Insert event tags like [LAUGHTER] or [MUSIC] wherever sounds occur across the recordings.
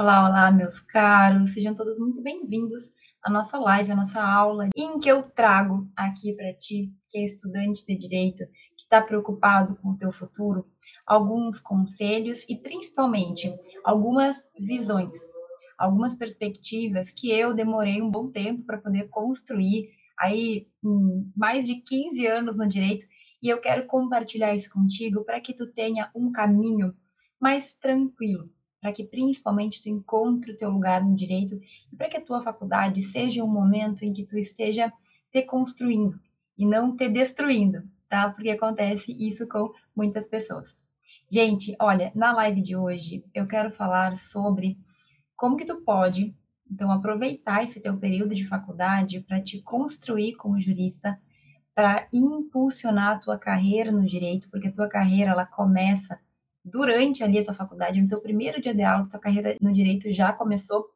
Olá, olá, meus caros, sejam todos muito bem-vindos à nossa live, à nossa aula, em que eu trago aqui para ti, que é estudante de direito, que está preocupado com o teu futuro, alguns conselhos e principalmente algumas visões, algumas perspectivas que eu demorei um bom tempo para poder construir aí em mais de 15 anos no direito. E eu quero compartilhar isso contigo para que tu tenha um caminho mais tranquilo, para que principalmente tu encontre o teu lugar no direito e para que a tua faculdade seja um momento em que tu esteja te construindo e não te destruindo, tá? Porque acontece isso com muitas pessoas. Gente, olha, na live de hoje eu quero falar sobre como que tu pode então aproveitar esse teu período de faculdade para te construir como jurista para impulsionar a tua carreira no direito, porque a tua carreira ela começa durante ali a tua faculdade, no teu primeiro dia de aula, tua carreira no direito já começou.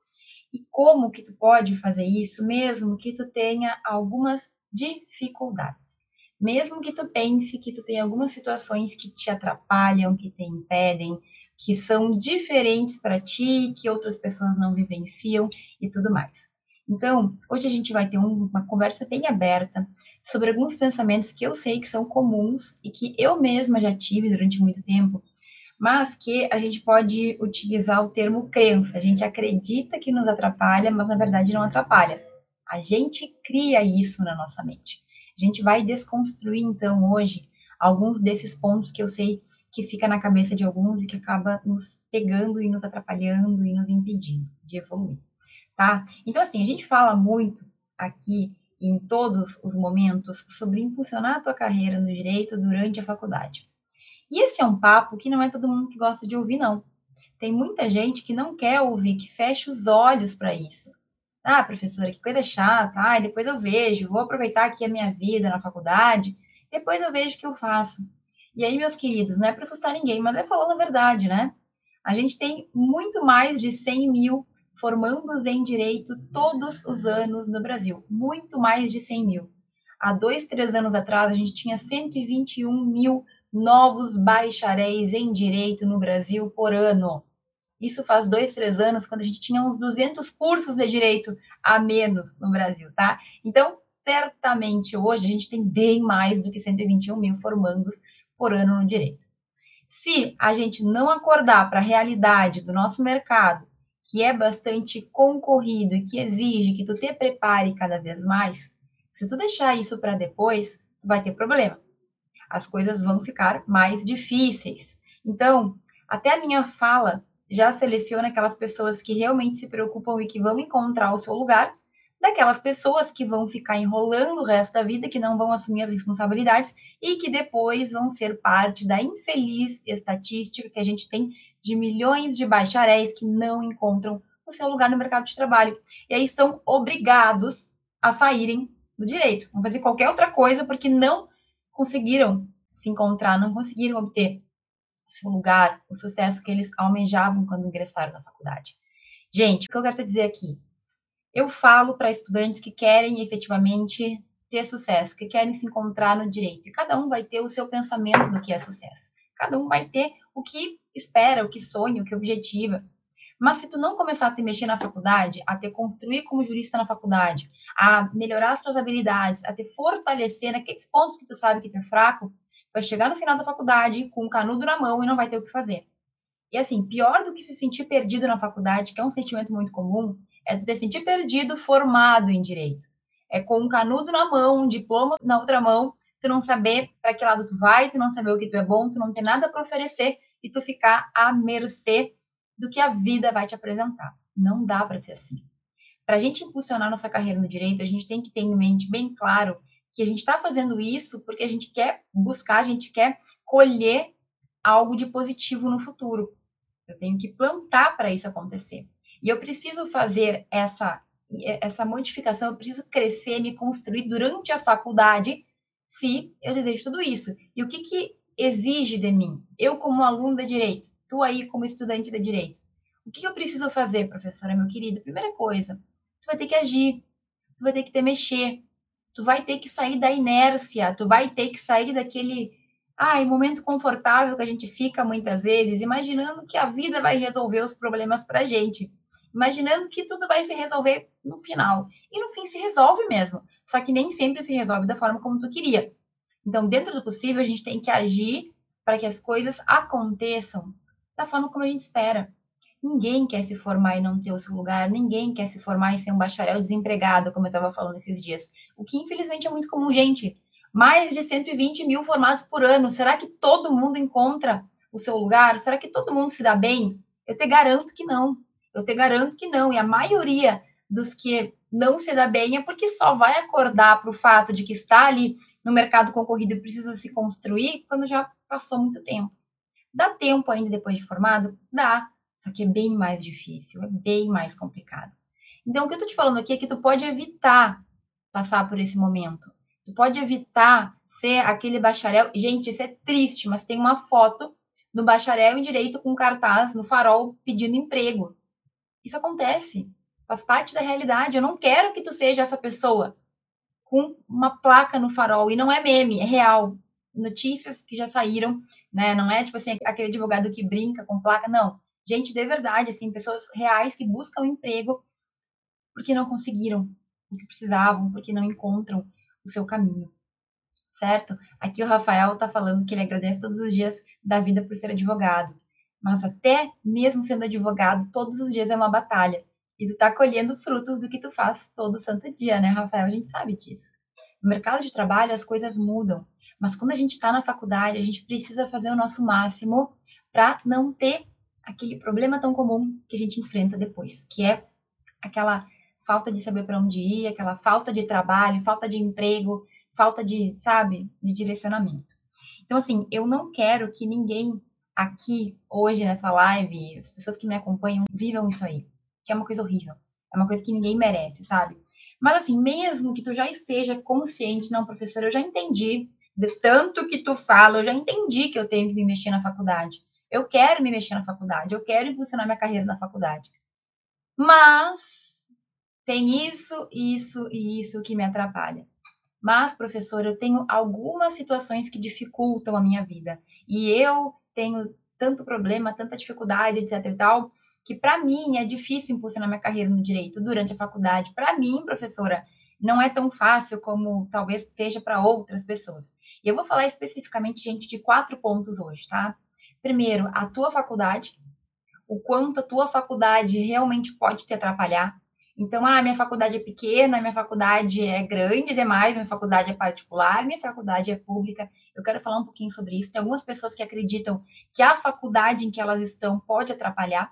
E como que tu pode fazer isso, mesmo que tu tenha algumas dificuldades. Mesmo que tu pense que tu tem algumas situações que te atrapalham, que te impedem, que são diferentes para ti, que outras pessoas não vivenciam e tudo mais. Então, hoje a gente vai ter um, uma conversa bem aberta sobre alguns pensamentos que eu sei que são comuns e que eu mesma já tive durante muito tempo, mas que a gente pode utilizar o termo crença. A gente acredita que nos atrapalha, mas na verdade não atrapalha. A gente cria isso na nossa mente. A gente vai desconstruir então hoje alguns desses pontos que eu sei que fica na cabeça de alguns e que acaba nos pegando e nos atrapalhando e nos impedindo de evoluir tá? Então, assim, a gente fala muito aqui em todos os momentos sobre impulsionar a tua carreira no direito durante a faculdade. E esse é um papo que não é todo mundo que gosta de ouvir, não. Tem muita gente que não quer ouvir, que fecha os olhos para isso. Ah, professora, que coisa chata. Ah, depois eu vejo, vou aproveitar aqui a minha vida na faculdade, depois eu vejo o que eu faço. E aí, meus queridos, não é para assustar ninguém, mas é falando a verdade, né? A gente tem muito mais de 100 mil formandos em direito todos os anos no Brasil, muito mais de 100 mil. Há dois, três anos atrás, a gente tinha 121 mil novos bacharéis em direito no Brasil por ano. Isso faz dois, três anos, quando a gente tinha uns 200 cursos de direito a menos no Brasil, tá? Então, certamente hoje a gente tem bem mais do que 121 mil formandos por ano no direito. Se a gente não acordar para a realidade do nosso mercado que é bastante concorrido e que exige que tu te prepare cada vez mais, se tu deixar isso para depois, tu vai ter problema. As coisas vão ficar mais difíceis. Então, até a minha fala já seleciona aquelas pessoas que realmente se preocupam e que vão encontrar o seu lugar, daquelas pessoas que vão ficar enrolando o resto da vida, que não vão assumir as responsabilidades e que depois vão ser parte da infeliz estatística que a gente tem de milhões de bacharéis que não encontram o seu lugar no mercado de trabalho. E aí são obrigados a saírem do direito, vão fazer qualquer outra coisa porque não conseguiram se encontrar, não conseguiram obter seu lugar, o sucesso que eles almejavam quando ingressaram na faculdade. Gente, o que eu quero te dizer aqui? Eu falo para estudantes que querem efetivamente ter sucesso, que querem se encontrar no direito. E cada um vai ter o seu pensamento do que é sucesso. Cada um vai ter o que espera, o que sonha, o que objetiva. Mas se tu não começar a te mexer na faculdade, a te construir como jurista na faculdade, a melhorar as suas habilidades, a te fortalecer naqueles pontos que tu sabe que tu é fraco, vai chegar no final da faculdade com um canudo na mão e não vai ter o que fazer. E assim, pior do que se sentir perdido na faculdade, que é um sentimento muito comum, é tu te sentir perdido formado em direito. É com um canudo na mão, um diploma na outra mão, tu não saber para que lado tu vai, tu não saber o que tu é bom, tu não ter nada para oferecer e tu ficar à mercê do que a vida vai te apresentar. Não dá para ser assim. Para a gente impulsionar nossa carreira no direito, a gente tem que ter em mente bem claro que a gente está fazendo isso porque a gente quer buscar, a gente quer colher algo de positivo no futuro. Eu tenho que plantar para isso acontecer. E eu preciso fazer essa essa modificação, eu preciso crescer, me construir durante a faculdade, se eu desejo tudo isso. E o que, que exige de mim? Eu, como aluno de direito, tu aí, como estudante de direito, o que eu preciso fazer, professora, meu querido? Primeira coisa, tu vai ter que agir, tu vai ter que te mexer, tu vai ter que sair da inércia, tu vai ter que sair daquele Ai, momento confortável que a gente fica muitas vezes, imaginando que a vida vai resolver os problemas para a gente, imaginando que tudo vai se resolver no final. E no fim se resolve mesmo, só que nem sempre se resolve da forma como tu queria. Então, dentro do possível, a gente tem que agir para que as coisas aconteçam da forma como a gente espera. Ninguém quer se formar e não ter o seu lugar, ninguém quer se formar e ser um bacharel desempregado, como eu estava falando esses dias. O que infelizmente é muito comum, gente. Mais de 120 mil formados por ano. Será que todo mundo encontra o seu lugar? Será que todo mundo se dá bem? Eu te garanto que não. Eu te garanto que não. E a maioria dos que não se dá bem é porque só vai acordar para o fato de que está ali no mercado concorrido e precisa se construir quando já passou muito tempo. Dá tempo ainda depois de formado? Dá. Só que é bem mais difícil, é bem mais complicado. Então, o que eu tô te falando aqui é que tu pode evitar passar por esse momento. Tu pode evitar ser aquele bacharel. Gente, isso é triste, mas tem uma foto do bacharel em direito com cartaz no farol pedindo emprego. Isso acontece. Faz parte da realidade. Eu não quero que tu seja essa pessoa com uma placa no farol. E não é meme, é real. Notícias que já saíram, né? Não é tipo assim, aquele advogado que brinca com placa, não. Gente de verdade, assim, pessoas reais que buscam emprego porque não conseguiram o que precisavam, porque não encontram o seu caminho. Certo? Aqui o Rafael tá falando que ele agradece todos os dias da vida por ser advogado. Mas até mesmo sendo advogado, todos os dias é uma batalha. E tu tá colhendo frutos do que tu faz todo santo dia, né, Rafael? A gente sabe disso. No mercado de trabalho as coisas mudam, mas quando a gente está na faculdade, a gente precisa fazer o nosso máximo para não ter aquele problema tão comum que a gente enfrenta depois, que é aquela falta de saber para onde ir, aquela falta de trabalho, falta de emprego, falta de, sabe, de direcionamento. Então, assim, eu não quero que ninguém aqui, hoje, nessa live, as pessoas que me acompanham, vivam isso aí que é uma coisa horrível. É uma coisa que ninguém merece, sabe? Mas assim, mesmo que tu já esteja consciente, não, professor, eu já entendi, de tanto que tu fala, eu já entendi que eu tenho que me mexer na faculdade. Eu quero me mexer na faculdade, eu quero impulsionar minha carreira na faculdade. Mas tem isso, isso e isso que me atrapalha. Mas, professor, eu tenho algumas situações que dificultam a minha vida. E eu tenho tanto problema, tanta dificuldade, etc e tal, que para mim é difícil impulsionar minha carreira no direito durante a faculdade. Para mim, professora, não é tão fácil como talvez seja para outras pessoas. E eu vou falar especificamente, gente, de quatro pontos hoje, tá? Primeiro, a tua faculdade, o quanto a tua faculdade realmente pode te atrapalhar. Então, ah, minha faculdade é pequena, minha faculdade é grande demais, minha faculdade é particular, minha faculdade é pública. Eu quero falar um pouquinho sobre isso. Tem algumas pessoas que acreditam que a faculdade em que elas estão pode atrapalhar.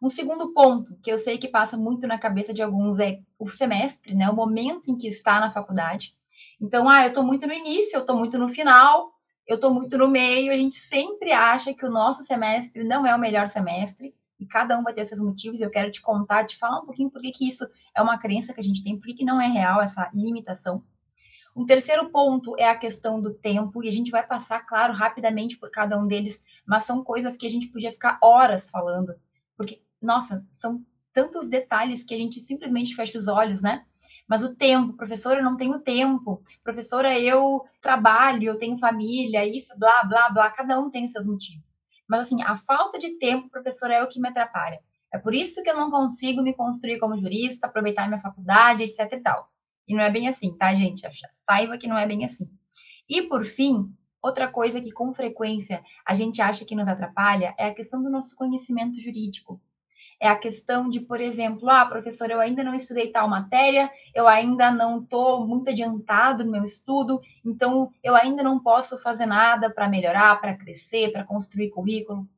Um segundo ponto, que eu sei que passa muito na cabeça de alguns, é o semestre, né? O momento em que está na faculdade. Então, ah, eu estou muito no início, eu estou muito no final, eu estou muito no meio. A gente sempre acha que o nosso semestre não é o melhor semestre, e cada um vai ter seus motivos. Eu quero te contar, te falar um pouquinho por que isso é uma crença que a gente tem, por que não é real essa limitação. Um terceiro ponto é a questão do tempo, e a gente vai passar, claro, rapidamente por cada um deles, mas são coisas que a gente podia ficar horas falando, porque nossa, são tantos detalhes que a gente simplesmente fecha os olhos, né? Mas o tempo, professora, eu não tenho tempo. Professora, eu trabalho, eu tenho família, isso, blá, blá, blá. Cada um tem os seus motivos. Mas, assim, a falta de tempo, professora, é o que me atrapalha. É por isso que eu não consigo me construir como jurista, aproveitar minha faculdade, etc e tal. E não é bem assim, tá, gente? Saiba que não é bem assim. E, por fim, outra coisa que com frequência a gente acha que nos atrapalha é a questão do nosso conhecimento jurídico é a questão de, por exemplo, ah, professor, eu ainda não estudei tal matéria, eu ainda não estou muito adiantado no meu estudo, então eu ainda não posso fazer nada para melhorar, para crescer, para construir currículo.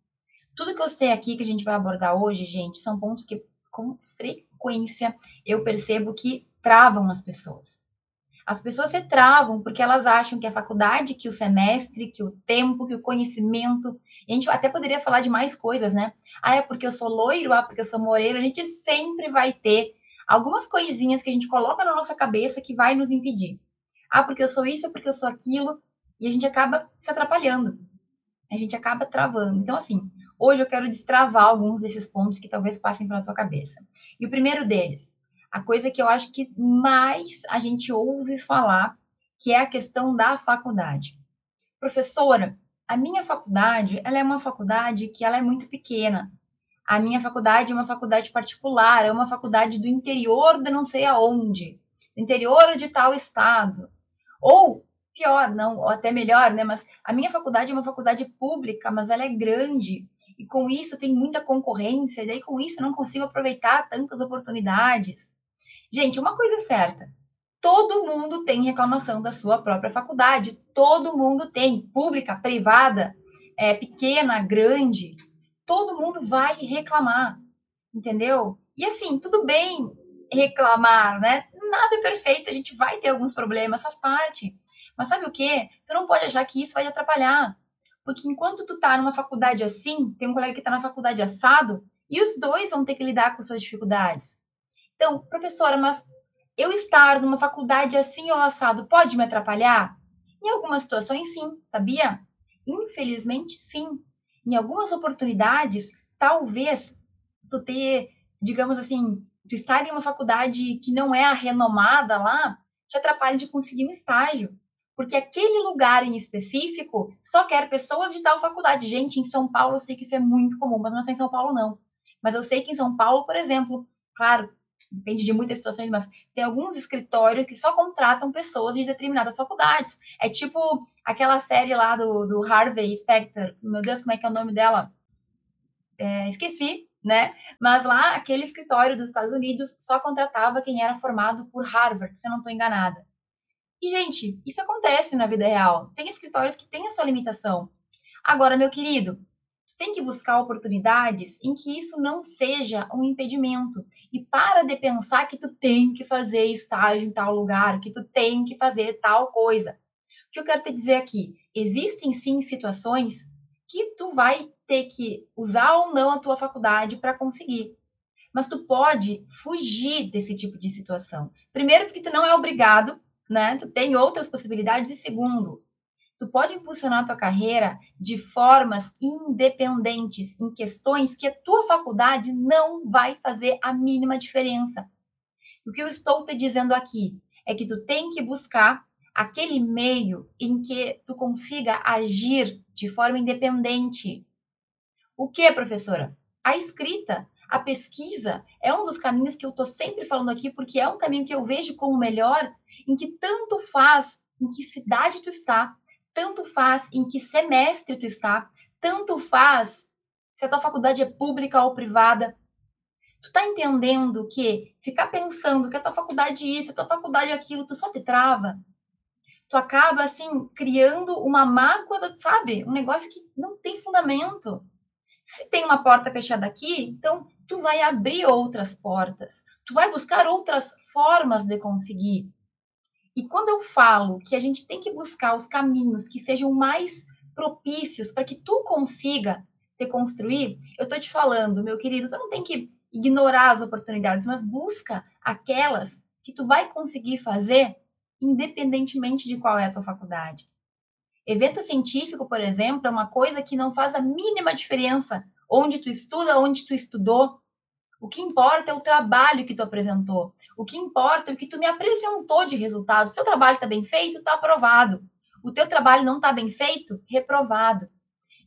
Tudo que eu sei aqui que a gente vai abordar hoje, gente, são pontos que com frequência eu percebo que travam as pessoas. As pessoas se travam porque elas acham que a faculdade, que o semestre, que o tempo, que o conhecimento. A gente até poderia falar de mais coisas, né? Ah, é porque eu sou loiro, ah, porque eu sou moreno. A gente sempre vai ter algumas coisinhas que a gente coloca na nossa cabeça que vai nos impedir. Ah, porque eu sou isso, é porque eu sou aquilo. E a gente acaba se atrapalhando. A gente acaba travando. Então, assim, hoje eu quero destravar alguns desses pontos que talvez passem pela tua cabeça. E o primeiro deles, a coisa que eu acho que mais a gente ouve falar, que é a questão da faculdade. professora, a minha faculdade, ela é uma faculdade que ela é muito pequena. A minha faculdade é uma faculdade particular, é uma faculdade do interior de não sei aonde, do interior de tal estado. Ou pior, não, ou até melhor, né? Mas a minha faculdade é uma faculdade pública, mas ela é grande. E com isso tem muita concorrência, e daí com isso eu não consigo aproveitar tantas oportunidades. Gente, uma coisa é certa: todo mundo tem reclamação da sua própria faculdade, todo mundo tem, pública, privada, é, pequena, grande todo mundo vai reclamar, entendeu? E assim, tudo bem reclamar, né? Nada é perfeito, a gente vai ter alguns problemas, faz parte. Mas sabe o que? Tu não pode achar que isso vai te atrapalhar. Porque enquanto tu tá numa faculdade assim, tem um colega que tá na faculdade assado, e os dois vão ter que lidar com suas dificuldades. Então, professora, mas eu estar numa faculdade assim ou assado pode me atrapalhar? Em algumas situações, sim, sabia? Infelizmente, sim em algumas oportunidades, talvez tu ter, digamos assim, tu estar em uma faculdade que não é a renomada lá, te atrapalhe de conseguir um estágio. Porque aquele lugar em específico só quer pessoas de tal faculdade. Gente, em São Paulo eu sei que isso é muito comum, mas não é só em São Paulo, não. Mas eu sei que em São Paulo, por exemplo, claro, depende de muitas situações, mas tem alguns escritórios que só contratam pessoas de determinadas faculdades. É tipo aquela série lá do, do Harvey Specter, meu Deus, como é que é o nome dela? É, esqueci, né? Mas lá, aquele escritório dos Estados Unidos só contratava quem era formado por Harvard, se eu não estou enganada. E, gente, isso acontece na vida real. Tem escritórios que têm a sua limitação. Agora, meu querido, tem que buscar oportunidades em que isso não seja um impedimento. E para de pensar que tu tem que fazer estágio em tal lugar, que tu tem que fazer tal coisa. O que eu quero te dizer aqui? Existem sim situações que tu vai ter que usar ou não a tua faculdade para conseguir. Mas tu pode fugir desse tipo de situação. Primeiro, porque tu não é obrigado, né? Tu tem outras possibilidades. E segundo, tu pode impulsionar a tua carreira de formas independentes em questões que a tua faculdade não vai fazer a mínima diferença. O que eu estou te dizendo aqui é que tu tem que buscar aquele meio em que tu consiga agir de forma independente. O que, professora? A escrita, a pesquisa é um dos caminhos que eu estou sempre falando aqui, porque é um caminho que eu vejo como melhor, em que tanto faz em que cidade tu está, tanto faz em que semestre tu está, tanto faz se a tua faculdade é pública ou privada. Tu tá entendendo que ficar pensando que a tua faculdade é isso, a tua faculdade é aquilo, tu só te trava. Tu acaba, assim, criando uma mágoa, sabe? Um negócio que não tem fundamento. Se tem uma porta fechada aqui, então tu vai abrir outras portas. Tu vai buscar outras formas de conseguir. E quando eu falo que a gente tem que buscar os caminhos que sejam mais propícios para que tu consiga te construir, eu estou te falando, meu querido, tu não tem que ignorar as oportunidades, mas busca aquelas que tu vai conseguir fazer independentemente de qual é a tua faculdade. Evento científico, por exemplo, é uma coisa que não faz a mínima diferença onde tu estuda, onde tu estudou. O que importa é o trabalho que tu apresentou. O que importa é o que tu me apresentou de resultado. Seu trabalho está bem feito, está aprovado. O teu trabalho não está bem feito, reprovado.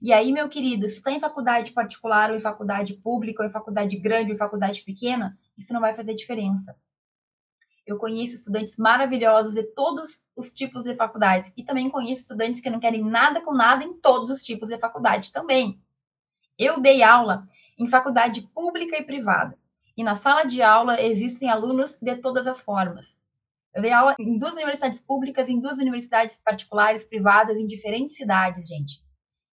E aí, meu querido, se está em faculdade particular ou em faculdade pública, ou em faculdade grande ou em faculdade pequena, isso não vai fazer diferença. Eu conheço estudantes maravilhosos de todos os tipos de faculdades e também conheço estudantes que não querem nada com nada em todos os tipos de faculdade também. Eu dei aula em faculdade pública e privada. E na sala de aula existem alunos de todas as formas. Eu dei aula em duas universidades públicas, em duas universidades particulares, privadas, em diferentes cidades, gente.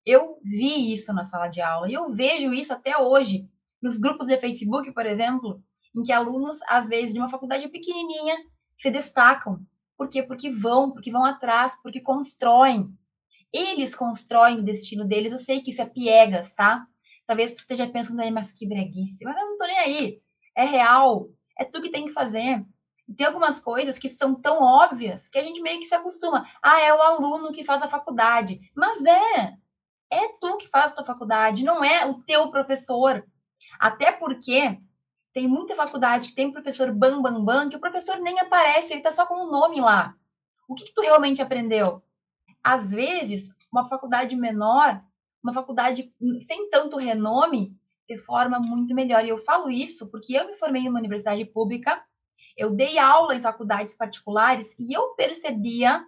Eu vi isso na sala de aula e eu vejo isso até hoje nos grupos de Facebook, por exemplo, em que alunos, às vezes, de uma faculdade pequenininha, se destacam. Por quê? Porque vão, porque vão atrás, porque constroem. Eles constroem o destino deles. Eu sei que isso é piegas, tá? Talvez tu esteja pensando aí, mas que breguice. Mas eu não tô nem aí. É real. É tu que tem que fazer. E tem algumas coisas que são tão óbvias que a gente meio que se acostuma. Ah, é o aluno que faz a faculdade. Mas é. É tu que faz a tua faculdade, não é o teu professor. Até porque tem muita faculdade que tem professor bam, bam, bam, que o professor nem aparece, ele tá só com o nome lá. O que, que tu realmente aprendeu? Às vezes, uma faculdade menor, uma faculdade sem tanto renome, de forma muito melhor. E eu falo isso porque eu me formei em uma universidade pública, eu dei aula em faculdades particulares e eu percebia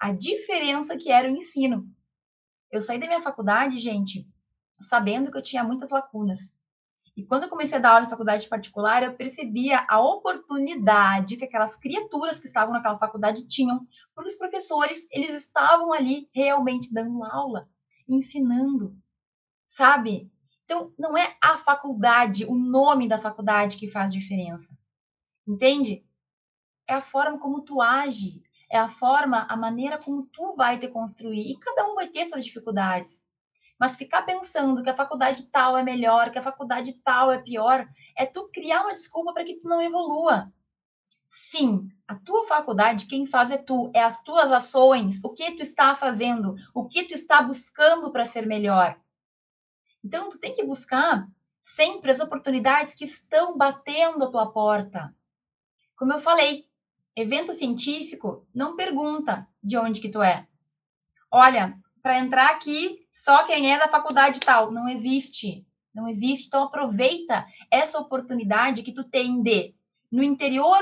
a diferença que era o ensino. Eu saí da minha faculdade, gente, sabendo que eu tinha muitas lacunas. E quando eu comecei a dar aula em faculdade particular, eu percebia a oportunidade que aquelas criaturas que estavam naquela faculdade tinham, porque os professores, eles estavam ali realmente dando aula, ensinando, sabe? Então, não é a faculdade, o nome da faculdade que faz diferença. Entende? É a forma como tu age, é a forma, a maneira como tu vai te construir. E cada um vai ter suas dificuldades. Mas ficar pensando que a faculdade tal é melhor, que a faculdade tal é pior, é tu criar uma desculpa para que tu não evolua. Sim, a tua faculdade, quem faz é tu, é as tuas ações, o que tu está fazendo, o que tu está buscando para ser melhor. Então, tu tem que buscar sempre as oportunidades que estão batendo a tua porta. Como eu falei, evento científico não pergunta de onde que tu é. Olha, para entrar aqui, só quem é da faculdade tal. Não existe. Não existe. Então aproveita essa oportunidade que tu tem de no interior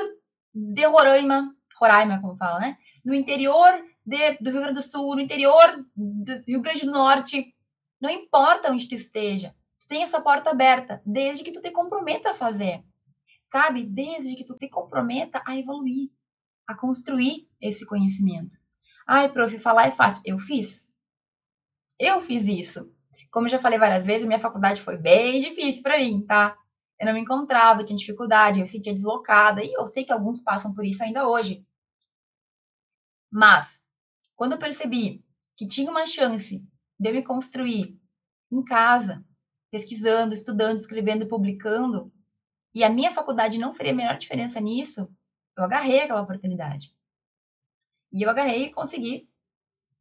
de Roraima, Roraima, como fala, né? No interior de, do Rio Grande do Sul, no interior do Rio Grande do Norte, não importa onde tu esteja, tu tem essa porta aberta, desde que tu te comprometa a fazer, sabe? Desde que tu te comprometa a evoluir, a construir esse conhecimento. Ai, prof, falar é fácil. Eu fiz. Eu fiz isso. Como eu já falei várias vezes, minha faculdade foi bem difícil para mim, tá? Eu não me encontrava, tinha dificuldade, eu me sentia deslocada, e eu sei que alguns passam por isso ainda hoje. Mas, quando eu percebi que tinha uma chance de eu me construir em casa, pesquisando, estudando, escrevendo, publicando, e a minha faculdade não faria a menor diferença nisso, eu agarrei aquela oportunidade. E eu agarrei e consegui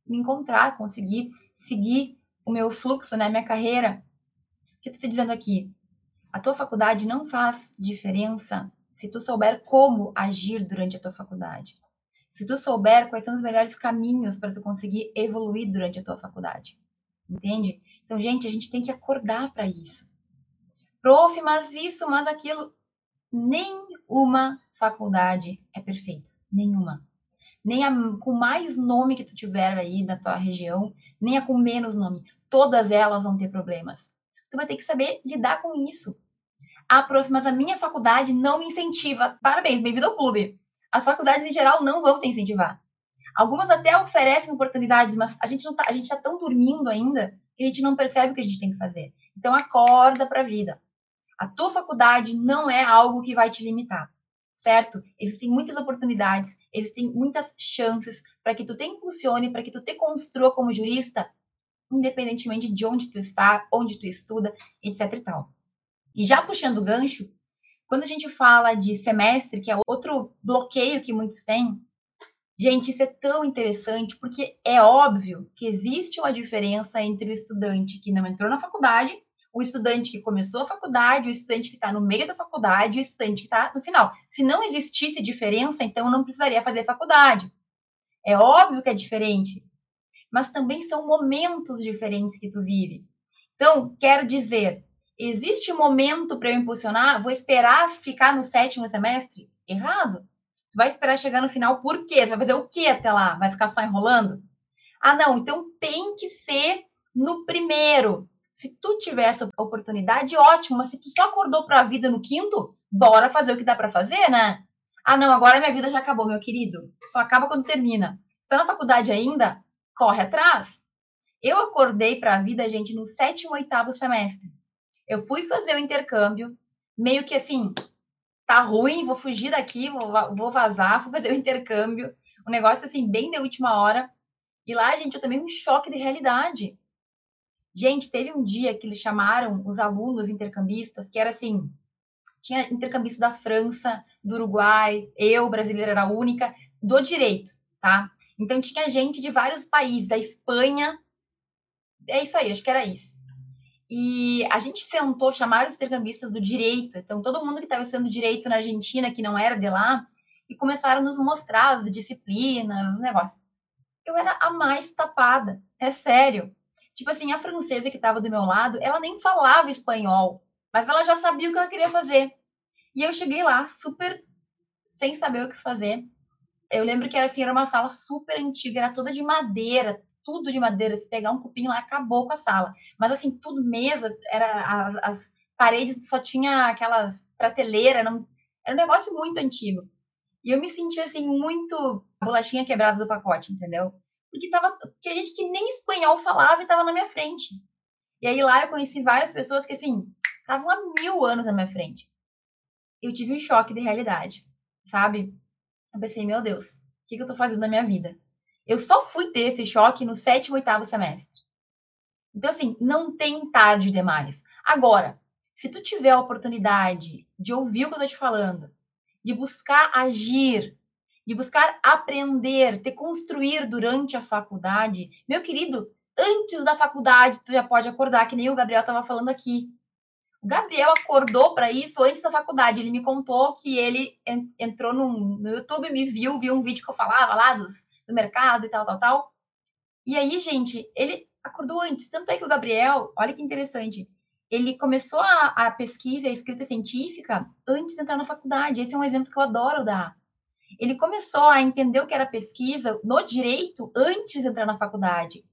me encontrar, consegui seguir o meu fluxo, né, minha carreira. O que eu estou dizendo aqui? A tua faculdade não faz diferença se tu souber como agir durante a tua faculdade. Se tu souber quais são os melhores caminhos para tu conseguir evoluir durante a tua faculdade. Entende? Então, gente, a gente tem que acordar para isso. Prof, mas isso, mas aquilo. Nenhuma faculdade é perfeita. Nenhuma. Nem a com mais nome que tu tiver aí na tua região, nem a com menos nome. Todas elas vão ter problemas. Tu vai ter que saber lidar com isso. Ah, prof, mas a minha faculdade não me incentiva. Parabéns, bem-vindo ao clube. As faculdades em geral não vão te incentivar. Algumas até oferecem oportunidades, mas a gente não tá, a gente tá tão dormindo ainda que a gente não percebe o que a gente tem que fazer. Então acorda para a vida. A tua faculdade não é algo que vai te limitar, certo? Existem muitas oportunidades, existem muitas chances para que tu te impulsione, para que tu te construa como jurista, independentemente de onde tu está, onde tu estuda, etc e tal. E já puxando o gancho, quando a gente fala de semestre, que é outro bloqueio que muitos têm, Gente, isso é tão interessante porque é óbvio que existe uma diferença entre o estudante que não entrou na faculdade, o estudante que começou a faculdade, o estudante que está no meio da faculdade, o estudante que está no final. Se não existisse diferença, então não precisaria fazer faculdade. É óbvio que é diferente, mas também são momentos diferentes que tu vive. Então, quero dizer, existe momento para eu impulsionar? Vou esperar ficar no sétimo semestre? Errado. Tu vai esperar chegar no final por quê? Tu vai fazer o quê até lá? Vai ficar só enrolando? Ah, não, então tem que ser no primeiro. Se tu tiver essa oportunidade, ótimo, mas se tu só acordou para a vida no quinto, bora fazer o que dá para fazer, né? Ah, não, agora minha vida já acabou, meu querido. Só acaba quando termina. Se tá na faculdade ainda, corre atrás. Eu acordei para a vida, gente, no sétimo, oitavo semestre. Eu fui fazer o intercâmbio, meio que assim, tá ruim, vou fugir daqui, vou, vou vazar, vou fazer o intercâmbio. Um negócio assim, bem de última hora. E lá, gente, eu tomei um choque de realidade. Gente, teve um dia que eles chamaram os alunos intercambistas, que era assim: tinha intercambista da França, do Uruguai, eu, brasileira, era a única, do direito, tá? Então tinha gente de vários países, da Espanha. É isso aí, acho que era isso. E a gente sentou, chamaram os intercambistas do direito, então todo mundo que estava estudando direito na Argentina, que não era de lá, e começaram a nos mostrar as disciplinas, os negócios. eu era a mais tapada. É sério. Tipo assim, a francesa que estava do meu lado, ela nem falava espanhol, mas ela já sabia o que ela queria fazer. E eu cheguei lá, super sem saber o que fazer. Eu lembro que era assim, era uma sala super antiga, era toda de madeira, tudo de madeira. Se pegar um cupim lá, acabou com a sala. Mas assim, tudo mesa, era as, as paredes só tinha aquelas prateleiras, não, era um negócio muito antigo. E eu me sentia assim, muito bolachinha quebrada do pacote, entendeu? Porque tava, tinha gente que nem espanhol falava e tava na minha frente. E aí lá eu conheci várias pessoas que, assim, estavam há mil anos na minha frente. Eu tive um choque de realidade, sabe? Eu pensei, meu Deus, o que, eu tô fazendo na minha vida? Eu só fui ter esse choque no sétimo, oitavo semestre. Então, assim, não tem tarde demais. Agora, se tu tiver a oportunidade de ouvir o que eu tô te falando, de buscar agir, de buscar aprender, te construir durante a faculdade, meu querido, antes da faculdade tu já pode acordar, que nem o Gabriel estava falando aqui. O Gabriel acordou para isso antes da faculdade. Ele me contou que ele entrou no, no YouTube, me viu, viu um vídeo que eu falava lá dos, do mercado e tal, tal, tal. E aí, gente, ele acordou antes. Tanto é que o Gabriel, olha que interessante, ele começou a, a pesquisa, a escrita científica antes de entrar na faculdade. Esse é um exemplo que eu adoro dar. Ele começou a entender o que era pesquisa no direito antes de entrar na faculdade.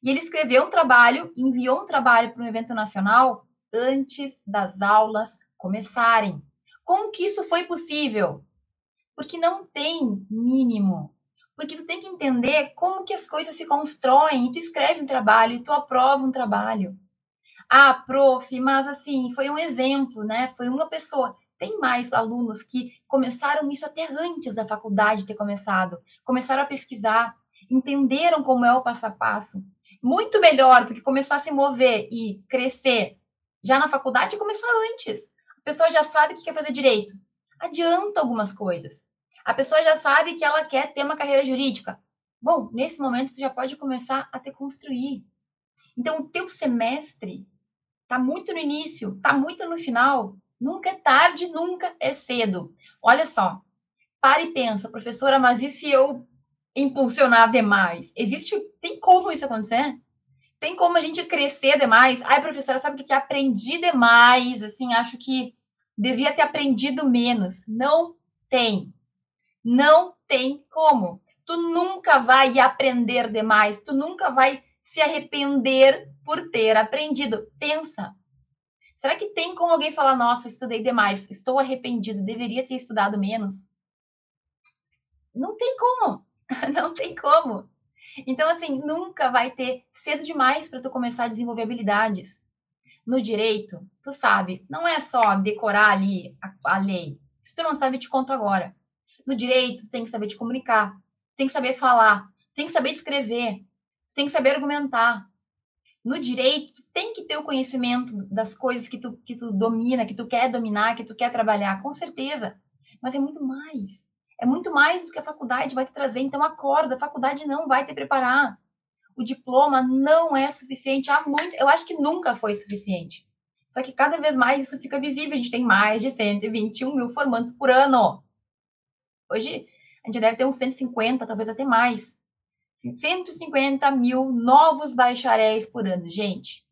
E ele escreveu um trabalho, enviou um trabalho para um evento nacional antes das aulas começarem. Como que isso foi possível? Porque não tem mínimo. Porque tu tem que entender como que as coisas se constroem. E tu escreve um trabalho e tu aprova um trabalho. Ah, prof, mas assim, foi um exemplo, né? Foi uma pessoa. Tem mais alunos que começaram isso até antes da faculdade ter começado, começaram a pesquisar, entenderam como é o passo a passo. Muito melhor do que começar a se mover e crescer já na faculdade começar antes. A pessoa já sabe que quer fazer direito. Adianta algumas coisas. A pessoa já sabe que ela quer ter uma carreira jurídica. Bom, nesse momento você já pode começar a te construir. Então, o teu semestre Tá muito no início, tá muito no final. Nunca é tarde, nunca é cedo. Olha só, para e pensa, professora, mas e se eu impulsionar demais? Existe, tem como isso acontecer? Tem como a gente crescer demais? Ai, professora, sabe que tinha aprendi demais, assim, acho que devia ter aprendido menos. Não tem. Não tem como. Tu nunca vai aprender demais, tu nunca vai se arrepender por ter aprendido. Pensa. Será que tem como alguém falar, nossa, estudei demais, estou arrependido, deveria ter estudado menos? Não tem como. [LAUGHS] Não tem como. Então, assim, nunca vai ter cedo demais para tu começar a desenvolver habilidades. No direito, tu sabe, não é só decorar ali a, a lei. Se tu não sabe, te conto agora. No direito, tu tem que saber te comunicar, tem que saber falar, tem que saber escrever, tem que saber argumentar. No direito, tu tem que ter o conhecimento das coisas que tu, que tu domina, que tu quer dominar, que tu quer trabalhar, com certeza. Mas é muito mais. É muito mais do que a faculdade vai te trazer. Então, acorda, a faculdade não vai te preparar. O diploma não é suficiente. Há muito, eu acho que nunca foi suficiente. Só que cada vez mais isso fica visível. A gente tem mais de 121 mil formandos por ano. Hoje, a gente deve ter uns 150, talvez até mais. 150 mil novos bacharéis por ano, gente.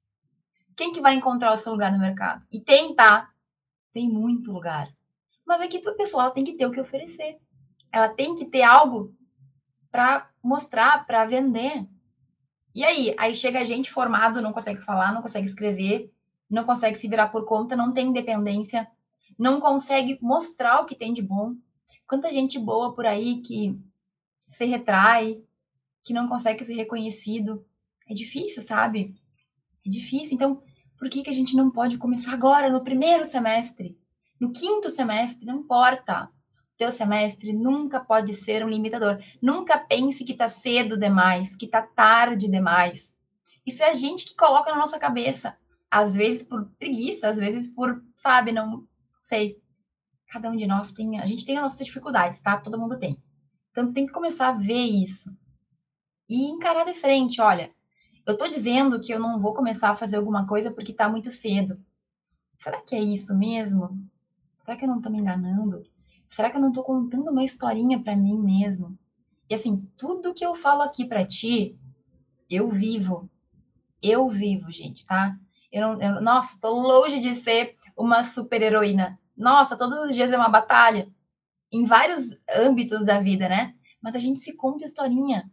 Quem que vai encontrar o seu lugar no mercado? E tem, tá? Tem muito lugar. Mas aqui a pessoa tem que ter o que oferecer. Ela tem que ter algo para mostrar, para vender. E aí? Aí chega gente formado, não consegue falar, não consegue escrever, não consegue se virar por conta, não tem independência, não consegue mostrar o que tem de bom. Quanta gente boa por aí que se retrai, que não consegue ser reconhecido. É difícil, sabe? É difícil. Então, por que, que a gente não pode começar agora, no primeiro semestre? No quinto semestre, não importa. Teu semestre nunca pode ser um limitador. Nunca pense que tá cedo demais, que tá tarde demais. Isso é a gente que coloca na nossa cabeça. Às vezes por preguiça, às vezes por, sabe, não sei. Cada um de nós tem, a gente tem as nossas dificuldades, tá? Todo mundo tem. Então tem que começar a ver isso e encarar de frente, olha, eu estou dizendo que eu não vou começar a fazer alguma coisa porque está muito cedo. Será que é isso mesmo? Será que eu não estou me enganando? Será que eu não estou contando uma historinha para mim mesmo? E assim, tudo que eu falo aqui para ti, eu vivo. Eu vivo, gente, tá? Eu não, eu, nossa, tô longe de ser uma super heroína. Nossa, todos os dias é uma batalha. Em vários âmbitos da vida, né? Mas a gente se conta historinha.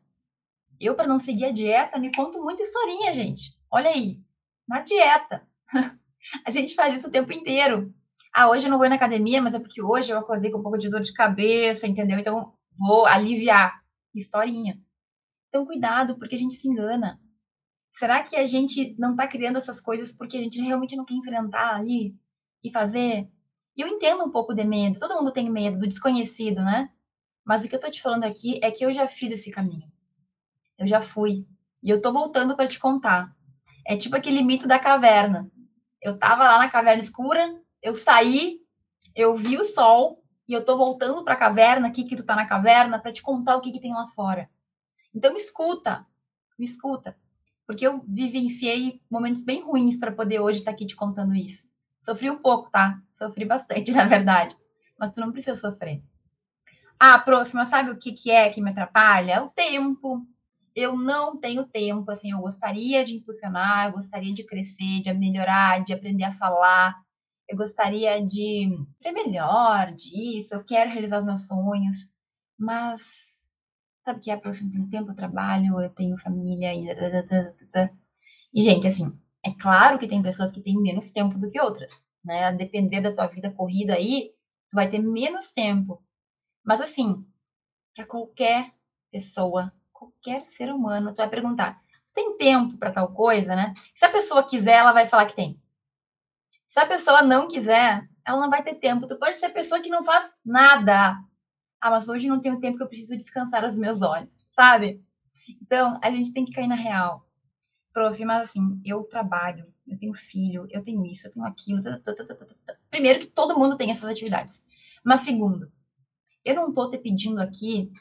Eu, para não seguir a dieta, me conto muita historinha, gente. Olha aí, na dieta. [LAUGHS] a gente faz isso o tempo inteiro. Ah, hoje eu não vou na academia, mas é porque hoje eu acordei com um pouco de dor de cabeça, entendeu? Então vou aliviar. Historinha. Então, cuidado, porque a gente se engana. Será que a gente não tá criando essas coisas porque a gente realmente não quer enfrentar ali e fazer? Eu entendo um pouco de medo. Todo mundo tem medo do desconhecido, né? Mas o que eu tô te falando aqui é que eu já fiz esse caminho. Eu já fui. E eu tô voltando para te contar. É tipo aquele mito da caverna. Eu tava lá na caverna escura, eu saí, eu vi o sol e eu tô voltando para a caverna aqui que tu tá na caverna para te contar o que que tem lá fora. Então me escuta, me escuta, porque eu vivenciei momentos bem ruins para poder hoje estar tá aqui te contando isso. Sofri um pouco, tá? Sofri bastante, [LAUGHS] na verdade, mas tu não precisa sofrer. Ah, prof, mas sabe o que que é que me atrapalha? O tempo. Eu não tenho tempo, assim, eu gostaria de impulsionar, eu gostaria de crescer, de melhorar, de aprender a falar, eu gostaria de ser melhor disso, eu quero realizar os meus sonhos, mas sabe que é, eu tenho tempo, eu trabalho, eu tenho família e... E, gente, assim, é claro que tem pessoas que têm menos tempo do que outras, né? A depender da tua vida corrida aí, tu vai ter menos tempo. Mas, assim, para qualquer pessoa, qualquer ser humano, tu vai perguntar, tu tem tempo para tal coisa, né? Se a pessoa quiser, ela vai falar que tem. Se a pessoa não quiser, ela não vai ter tempo. Tu pode ser a pessoa que não faz nada. Ah, mas hoje não tenho tempo que eu preciso descansar os meus olhos, sabe? Então, a gente tem que cair na real. Prof, mas assim, eu trabalho, eu tenho filho, eu tenho isso, eu tenho aquilo. Primeiro que todo mundo tem essas atividades. Mas segundo, eu não tô te pedindo aqui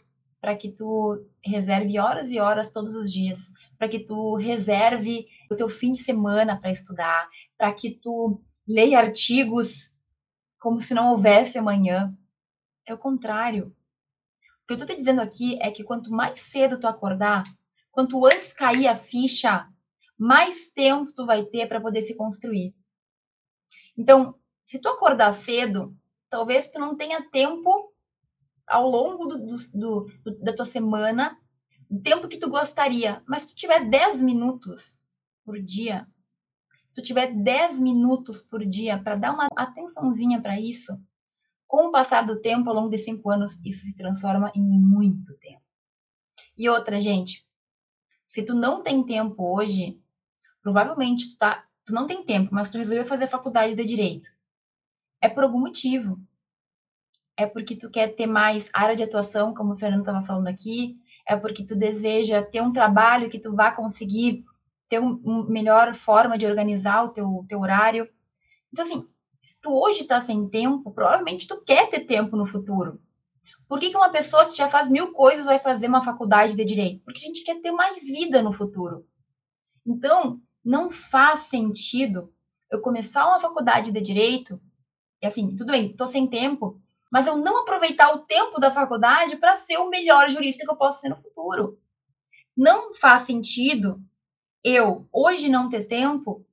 para que tu reserve horas e horas todos os dias, para que tu reserve o teu fim de semana para estudar, para que tu leia artigos como se não houvesse amanhã. É o contrário. O que eu estou te dizendo aqui é que quanto mais cedo tu acordar, quanto antes cair a ficha, mais tempo tu vai ter para poder se construir. Então, se tu acordar cedo, talvez tu não tenha tempo ao longo do, do, do, da tua semana, o tempo que tu gostaria. Mas se tu tiver 10 minutos por dia, se tu tiver 10 minutos por dia para dar uma atençãozinha para isso, com o passar do tempo, ao longo de cinco anos, isso se transforma em muito tempo. E outra, gente, se tu não tem tempo hoje, provavelmente tu, tá, tu não tem tempo, mas tu resolveu fazer faculdade de direito. É por algum motivo. É porque tu quer ter mais área de atuação, como o Fernando estava falando aqui, é porque tu deseja ter um trabalho que tu vá conseguir ter uma um melhor forma de organizar o teu, teu horário. Então, assim, se tu hoje está sem tempo, provavelmente tu quer ter tempo no futuro. Por que, que uma pessoa que já faz mil coisas vai fazer uma faculdade de direito? Porque a gente quer ter mais vida no futuro. Então, não faz sentido eu começar uma faculdade de direito e assim, tudo bem, tô sem tempo, mas eu não aproveitar o tempo da faculdade para ser o melhor jurista que eu posso ser no futuro. Não faz sentido eu hoje não ter tempo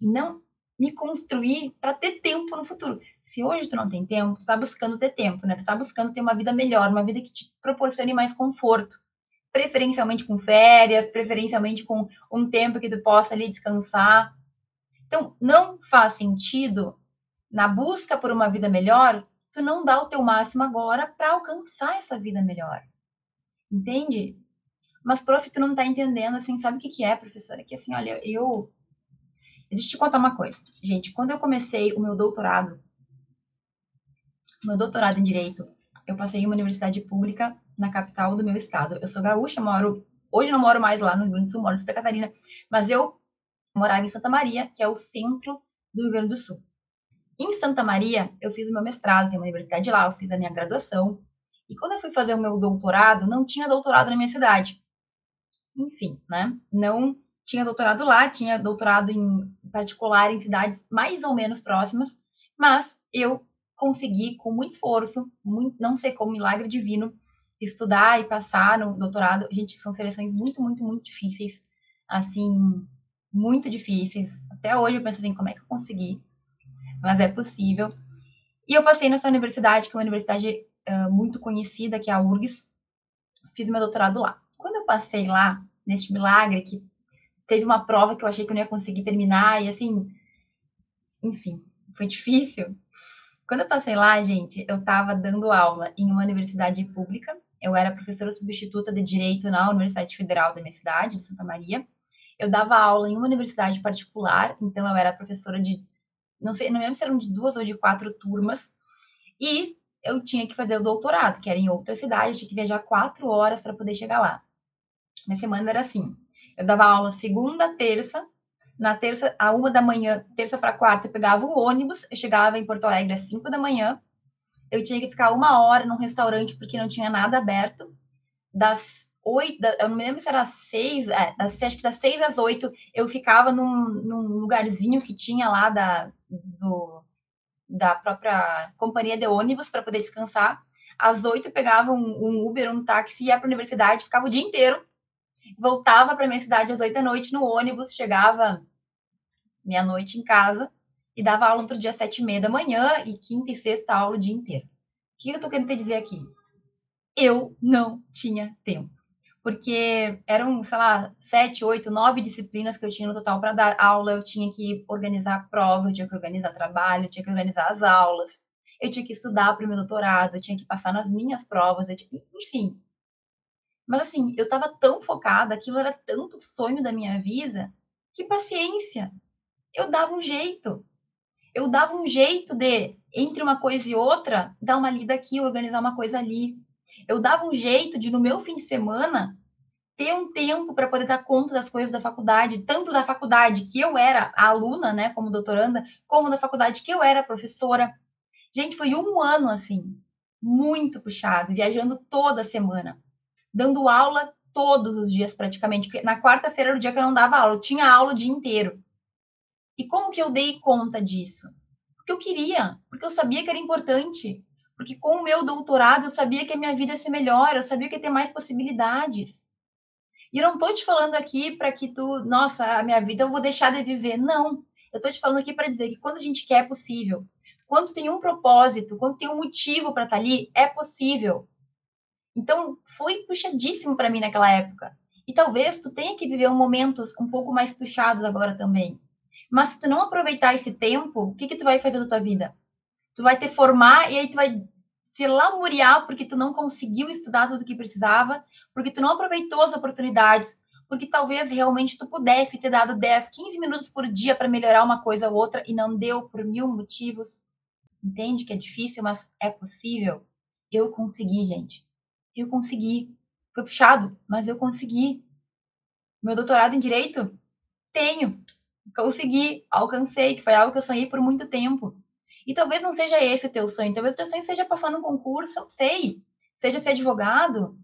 e não me construir para ter tempo no futuro. Se hoje tu não tem tempo, tu está buscando ter tempo, né? Tu está buscando ter uma vida melhor, uma vida que te proporcione mais conforto. Preferencialmente com férias, preferencialmente com um tempo que tu possa ali descansar. Então, não faz sentido, na busca por uma vida melhor, tu não dá o teu máximo agora para alcançar essa vida melhor. Entende? Mas, prof, tu não tá entendendo, assim, sabe o que que é, professora? Que, assim, olha, eu... Deixa eu te contar uma coisa. Gente, quando eu comecei o meu doutorado, meu doutorado em Direito, eu passei em uma universidade pública na capital do meu estado. Eu sou gaúcha, moro... Hoje não moro mais lá no Rio Grande do Sul, moro em Santa Catarina, mas eu morava em Santa Maria, que é o centro do Rio Grande do Sul. Em Santa Maria, eu fiz o meu mestrado, tem uma universidade lá, eu fiz a minha graduação. E quando eu fui fazer o meu doutorado, não tinha doutorado na minha cidade enfim, né? Não tinha doutorado lá, tinha doutorado em particular em cidades mais ou menos próximas, mas eu consegui, com muito esforço, muito, não sei como, milagre divino, estudar e passar no doutorado, gente, são seleções muito, muito, muito difíceis. Assim, muito difíceis. Até hoje eu penso assim, como é que eu consegui? Mas é possível. E eu passei nessa universidade, que é uma universidade uh, muito conhecida, que é a URGS. Fiz meu doutorado lá. Eu passei lá, neste milagre, que teve uma prova que eu achei que eu não ia conseguir terminar, e assim, enfim, foi difícil. Quando eu passei lá, gente, eu estava dando aula em uma universidade pública. Eu era professora substituta de Direito na Universidade Federal da minha cidade, de Santa Maria. Eu dava aula em uma universidade particular, então eu era professora de, não sei, não lembro se eram de duas ou de quatro turmas. E eu tinha que fazer o doutorado, que era em outra cidade, eu tinha que viajar quatro horas para poder chegar lá. Minha semana era assim: eu dava aula segunda, terça, na terça, a uma da manhã, terça para quarta, eu pegava um ônibus, eu chegava em Porto Alegre às cinco da manhã. Eu tinha que ficar uma hora num restaurante porque não tinha nada aberto. Das oito, eu não me lembro se era seis, é, das, acho que das seis às oito, eu ficava num, num lugarzinho que tinha lá da, do, da própria companhia de ônibus para poder descansar. Às oito eu pegava um, um Uber, um táxi, ia para a universidade, ficava o dia inteiro. Voltava para minha cidade às oito da noite no ônibus, chegava meia-noite em casa e dava aula outro dia às sete e meia da manhã e quinta e sexta aula o dia inteiro. O que eu tô querendo te dizer aqui? Eu não tinha tempo. Porque eram, sei lá, sete, oito, nove disciplinas que eu tinha no total para dar aula. Eu tinha que organizar prova, eu tinha que organizar trabalho, eu tinha que organizar as aulas, eu tinha que estudar para o meu doutorado, eu tinha que passar nas minhas provas, tinha... enfim. Mas assim, eu estava tão focada, aquilo era tanto sonho da minha vida, que paciência eu dava um jeito. Eu dava um jeito de, entre uma coisa e outra, dar uma lida aqui, organizar uma coisa ali. Eu dava um jeito de, no meu fim de semana, ter um tempo para poder dar conta das coisas da faculdade, tanto da faculdade que eu era aluna, né, como doutoranda, como da faculdade que eu era professora. Gente, foi um ano assim, muito puxado, viajando toda semana, dando aula todos os dias praticamente. Na quarta-feira era o dia que eu não dava aula, eu tinha aula o dia inteiro. E como que eu dei conta disso? Porque eu queria, porque eu sabia que era importante, porque com o meu doutorado eu sabia que a minha vida ia ser melhor, eu sabia que ia ter mais possibilidades. E eu não estou te falando aqui para que tu, nossa, a minha vida eu vou deixar de viver. Não. Eu estou te falando aqui para dizer que quando a gente quer é possível. Quando tem um propósito, quando tem um motivo para estar tá ali, é possível. Então, foi puxadíssimo para mim naquela época. E talvez tu tenha que viver momentos um pouco mais puxados agora também. Mas se tu não aproveitar esse tempo, o que que tu vai fazer da tua vida? Tu vai te formar e aí tu vai se lamuriar porque tu não conseguiu estudar tudo o que precisava, porque tu não aproveitou as oportunidades, porque talvez realmente tu pudesse ter dado 10, 15 minutos por dia para melhorar uma coisa ou outra e não deu por mil motivos. Entende que é difícil, mas é possível? Eu consegui, gente. Eu consegui. Foi puxado, mas eu consegui. Meu doutorado em direito? Tenho consegui, alcancei, que foi algo que eu sonhei por muito tempo. E talvez não seja esse o teu sonho, talvez o teu sonho seja passar num concurso, sei, seja ser advogado,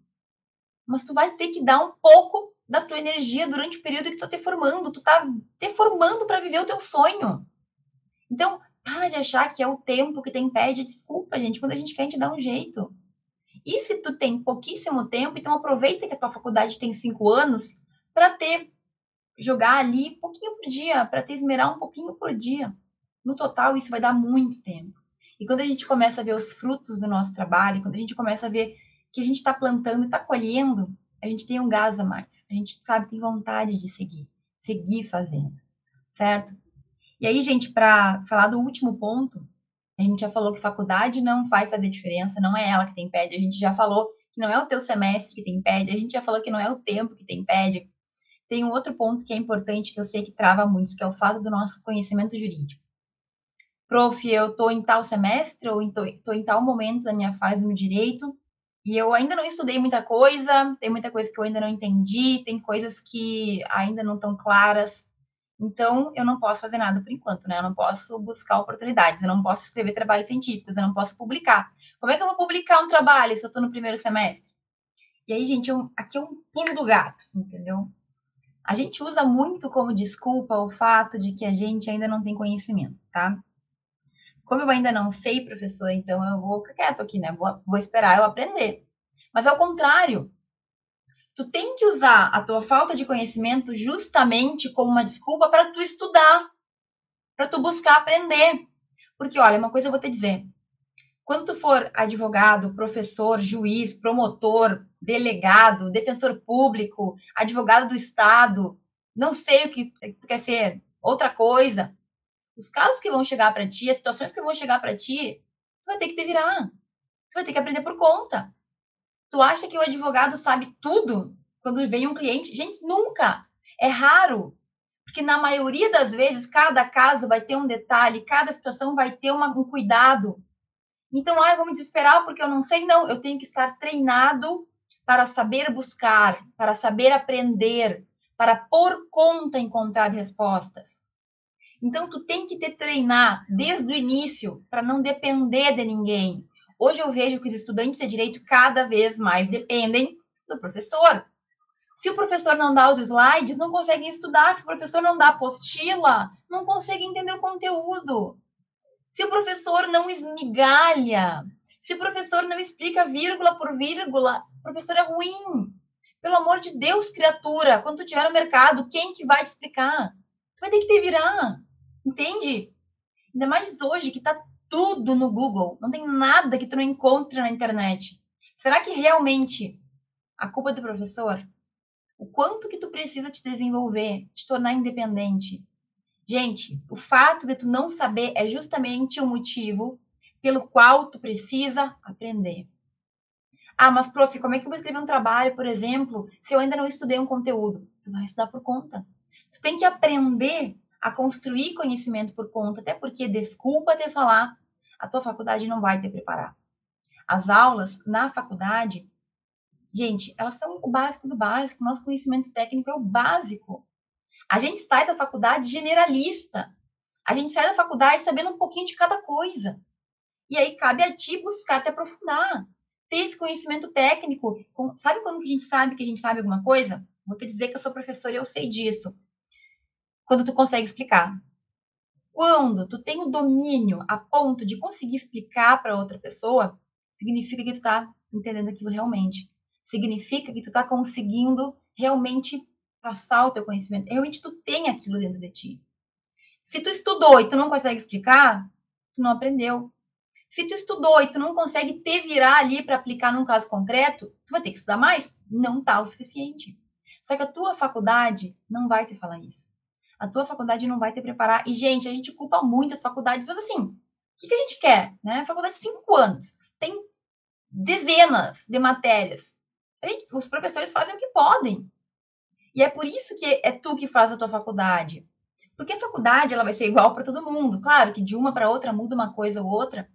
mas tu vai ter que dar um pouco da tua energia durante o período que tu tá te formando, tu tá te formando para viver o teu sonho. Então, para de achar que é o tempo que te impede, desculpa, gente, quando a gente quer a gente dá um jeito. E se tu tem pouquíssimo tempo, então aproveita que a tua faculdade tem cinco anos para ter jogar ali pouquinho por dia, para te esmerar um pouquinho por dia. No total, isso vai dar muito tempo. E quando a gente começa a ver os frutos do nosso trabalho, quando a gente começa a ver que a gente está plantando e está colhendo, a gente tem um gás a mais. A gente, sabe, tem vontade de seguir, seguir fazendo, certo? E aí, gente, para falar do último ponto, a gente já falou que faculdade não vai fazer diferença, não é ela que tem impede. A gente já falou que não é o teu semestre que tem impede, a gente já falou que não é o tempo que tem impede, tem um outro ponto que é importante, que eu sei que trava muito, que é o fato do nosso conhecimento jurídico. Prof, eu estou em tal semestre, ou estou em tal momento da minha fase no direito, e eu ainda não estudei muita coisa, tem muita coisa que eu ainda não entendi, tem coisas que ainda não estão claras. Então, eu não posso fazer nada por enquanto, né? Eu não posso buscar oportunidades, eu não posso escrever trabalhos científicos, eu não posso publicar. Como é que eu vou publicar um trabalho se eu estou no primeiro semestre? E aí, gente, eu, aqui é um pulo do gato, entendeu? A gente usa muito como desculpa o fato de que a gente ainda não tem conhecimento, tá? Como eu ainda não sei, professor, então eu vou ficar quieto aqui, né? Vou, vou esperar eu aprender. Mas ao contrário, tu tem que usar a tua falta de conhecimento justamente como uma desculpa para tu estudar, para tu buscar aprender. Porque olha, uma coisa eu vou te dizer, quando tu for advogado, professor, juiz, promotor, delegado, defensor público, advogado do Estado, não sei o que tu quer ser, outra coisa, os casos que vão chegar para ti, as situações que vão chegar para ti, tu vai ter que te virar. Tu vai ter que aprender por conta. Tu acha que o advogado sabe tudo quando vem um cliente? Gente, nunca. É raro. Porque na maioria das vezes, cada caso vai ter um detalhe, cada situação vai ter uma, um cuidado. Então, ah, eu vou me desesperar porque eu não sei. Não, eu tenho que estar treinado para saber buscar, para saber aprender, para por conta encontrar respostas. Então, tu tem que te treinar desde o início para não depender de ninguém. Hoje eu vejo que os estudantes de direito cada vez mais dependem do professor. Se o professor não dá os slides, não conseguem estudar. Se o professor não dá apostila, não conseguem entender o conteúdo. Se o professor não esmigalha, se o professor não explica vírgula por vírgula, o professor é ruim. Pelo amor de Deus, criatura, quando tu estiver no mercado, quem que vai te explicar? Tu vai ter que te virar, entende? Ainda mais hoje que tá tudo no Google, não tem nada que tu não encontre na internet. Será que realmente a culpa é do professor? O quanto que tu precisa te desenvolver, te tornar independente, Gente, o fato de tu não saber é justamente o motivo pelo qual tu precisa aprender. Ah, mas prof, como é que eu vou escrever um trabalho, por exemplo, se eu ainda não estudei um conteúdo? Tu vai estudar por conta. Tu tem que aprender a construir conhecimento por conta, até porque, desculpa te falar, a tua faculdade não vai te preparar. As aulas na faculdade, gente, elas são o básico do básico. Nosso conhecimento técnico é o básico. A gente sai da faculdade generalista. A gente sai da faculdade sabendo um pouquinho de cada coisa. E aí cabe a ti buscar te aprofundar. Ter esse conhecimento técnico. Sabe quando a gente sabe que a gente sabe alguma coisa? Vou te dizer que eu sou professora e eu sei disso. Quando tu consegue explicar. Quando tu tem o domínio a ponto de conseguir explicar para outra pessoa, significa que tu tá entendendo aquilo realmente. Significa que tu tá conseguindo realmente passar o teu conhecimento. Realmente tu tem aquilo dentro de ti. Se tu estudou e tu não consegue explicar, tu não aprendeu. Se tu estudou e tu não consegue te virar ali para aplicar num caso concreto, tu vai ter que estudar mais. Não tá o suficiente. Só que a tua faculdade não vai te falar isso. A tua faculdade não vai te preparar. E, gente, a gente culpa muito as faculdades, mas assim, o que, que a gente quer? Né? Faculdade de cinco anos. Tem dezenas de matérias. Gente, os professores fazem o que podem. E é por isso que é tu que faz a tua faculdade. Porque a faculdade ela vai ser igual para todo mundo. Claro que de uma para outra muda uma coisa ou outra,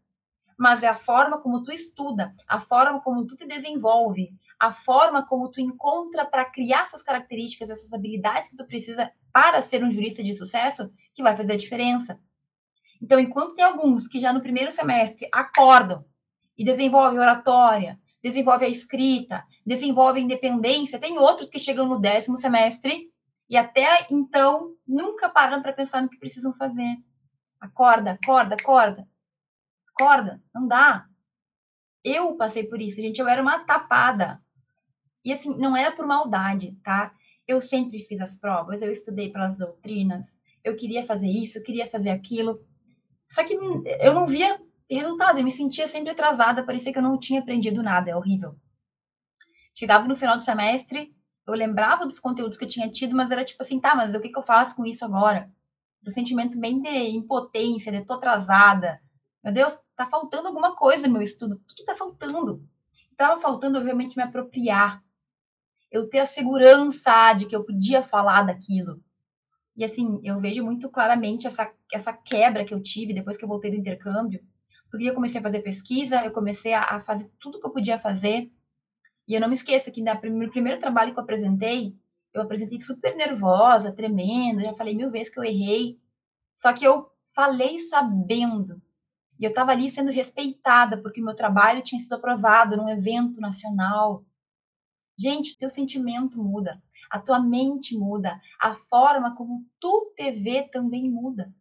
mas é a forma como tu estuda, a forma como tu te desenvolve, a forma como tu encontra para criar essas características, essas habilidades que tu precisa para ser um jurista de sucesso, que vai fazer a diferença. Então, enquanto tem alguns que já no primeiro semestre acordam e desenvolvem oratória, desenvolve a escrita, desenvolve a independência. Tem outros que chegam no décimo semestre e até então nunca param para pensar no que precisam fazer. Acorda, acorda, acorda. Acorda, não dá. Eu passei por isso, gente. Eu era uma tapada. E assim, não era por maldade, tá? Eu sempre fiz as provas, eu estudei pelas doutrinas, eu queria fazer isso, eu queria fazer aquilo. Só que eu não via resultado, eu me sentia sempre atrasada, parecia que eu não tinha aprendido nada, é horrível. Chegava no final do semestre, eu lembrava dos conteúdos que eu tinha tido, mas era tipo assim, tá, mas o que, que eu faço com isso agora? Um sentimento bem de impotência, de tô atrasada. Meu Deus, tá faltando alguma coisa no meu estudo. O que, que tá faltando? Tava faltando eu realmente me apropriar. Eu ter a segurança de que eu podia falar daquilo. E assim, eu vejo muito claramente essa, essa quebra que eu tive depois que eu voltei do intercâmbio. Porque eu comecei a fazer pesquisa, eu comecei a, a fazer tudo que eu podia fazer e eu não me esqueço que no primeiro, primeiro trabalho que eu apresentei, eu apresentei super nervosa, tremenda, já falei mil vezes que eu errei. Só que eu falei sabendo. E eu estava ali sendo respeitada, porque o meu trabalho tinha sido aprovado num evento nacional. Gente, o teu sentimento muda, a tua mente muda, a forma como tu te vê também muda.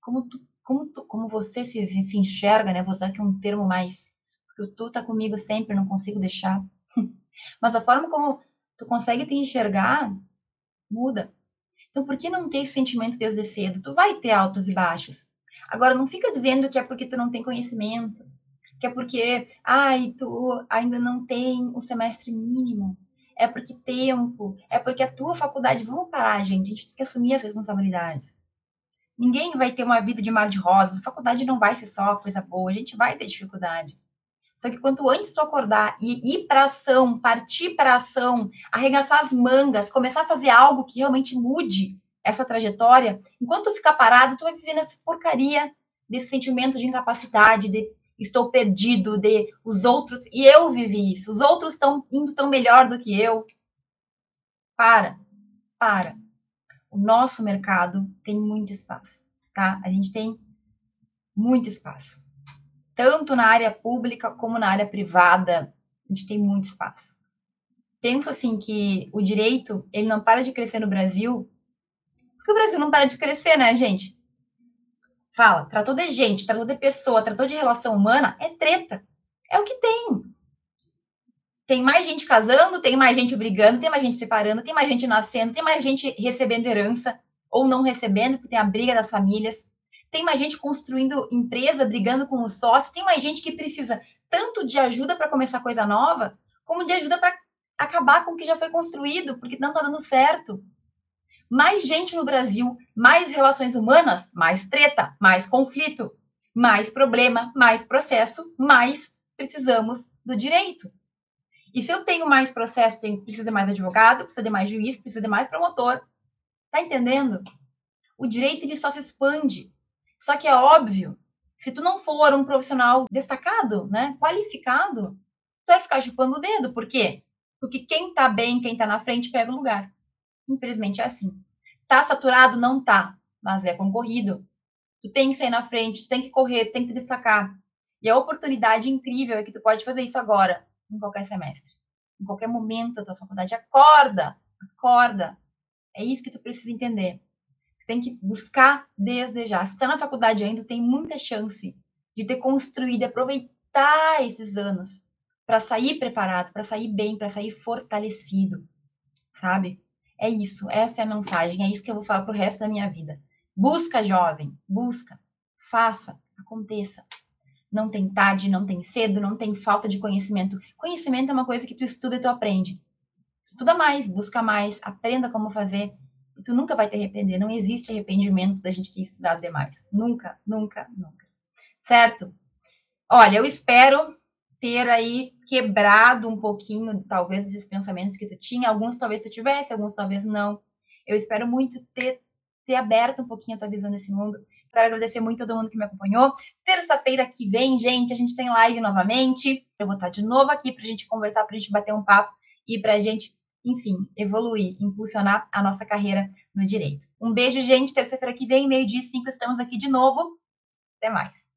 Como, tu, como, tu, como você se, se enxerga, né? Vou usar aqui um termo mais. Porque o tu tá comigo sempre, não consigo deixar. [LAUGHS] Mas a forma como tu consegue te enxergar muda. Então, por que não ter esse sentimento desde cedo? Tu vai ter altos e baixos. Agora, não fica dizendo que é porque tu não tem conhecimento, que é porque, ai, tu ainda não tem o semestre mínimo, é porque tempo, é porque a tua faculdade. Vamos parar, gente, a gente tem que assumir as responsabilidades. Ninguém vai ter uma vida de mar de rosas, a faculdade não vai ser só coisa boa, a gente vai ter dificuldade. Só que quanto antes tu acordar e ir para ação, partir para ação, arregaçar as mangas, começar a fazer algo que realmente mude essa trajetória, enquanto tu ficar parado, tu vai viver nessa porcaria desse sentimento de incapacidade, de estou perdido, de os outros, e eu vivi isso, os outros estão indo tão melhor do que eu. Para, para. O nosso mercado tem muito espaço, tá? A gente tem muito espaço. Tanto na área pública como na área privada, a gente tem muito espaço. Pensa assim que o direito, ele não para de crescer no Brasil, porque o Brasil não para de crescer, né, gente? Fala, tratou de gente, tratou de pessoa, tratou de relação humana, é treta. É o que tem. Tem mais gente casando, tem mais gente brigando, tem mais gente separando, tem mais gente nascendo, tem mais gente recebendo herança ou não recebendo, porque tem a briga das famílias. Tem mais gente construindo empresa, brigando com o sócio, tem mais gente que precisa tanto de ajuda para começar coisa nova, como de ajuda para acabar com o que já foi construído, porque não está dando certo mais gente no Brasil, mais relações humanas, mais treta, mais conflito, mais problema, mais processo, mais precisamos do direito. E se eu tenho mais processo, tenho, preciso de mais advogado, preciso de mais juiz, preciso de mais promotor. Tá entendendo? O direito ele só se expande. Só que é óbvio, se tu não for um profissional destacado, né, qualificado, tu vai ficar chupando o dedo. Por quê? Porque quem tá bem, quem tá na frente, pega o lugar. Infelizmente é assim. Tá saturado? Não tá, mas é concorrido. Tu tem que sair na frente, tu tem que correr, tu tem que destacar. E a oportunidade incrível é que tu pode fazer isso agora, em qualquer semestre. Em qualquer momento da tua faculdade. Acorda! Acorda! É isso que tu precisa entender. Tu tem que buscar desde já. Se tu tá na faculdade ainda, tem muita chance de ter construído aproveitar esses anos para sair preparado, para sair bem, para sair fortalecido, sabe? É isso, essa é a mensagem, é isso que eu vou falar pro resto da minha vida. Busca, jovem, busca, faça, aconteça. Não tem tarde, não tem cedo, não tem falta de conhecimento. Conhecimento é uma coisa que tu estuda e tu aprende. Estuda mais, busca mais, aprenda como fazer. E tu nunca vai te arrepender. Não existe arrependimento da gente ter estudado demais. Nunca, nunca, nunca. Certo? Olha, eu espero ter aí quebrado um pouquinho, talvez, desses pensamentos que tu tinha. Alguns talvez tu tivesse, alguns talvez não. Eu espero muito ter, ter aberto um pouquinho a tua visão desse mundo. Quero agradecer muito a todo mundo que me acompanhou. Terça-feira que vem, gente, a gente tem live novamente. Eu vou estar de novo aqui para a gente conversar, para a gente bater um papo e para a gente, enfim, evoluir, impulsionar a nossa carreira no direito. Um beijo, gente. Terça-feira que vem, meio-dia e cinco, estamos aqui de novo. Até mais.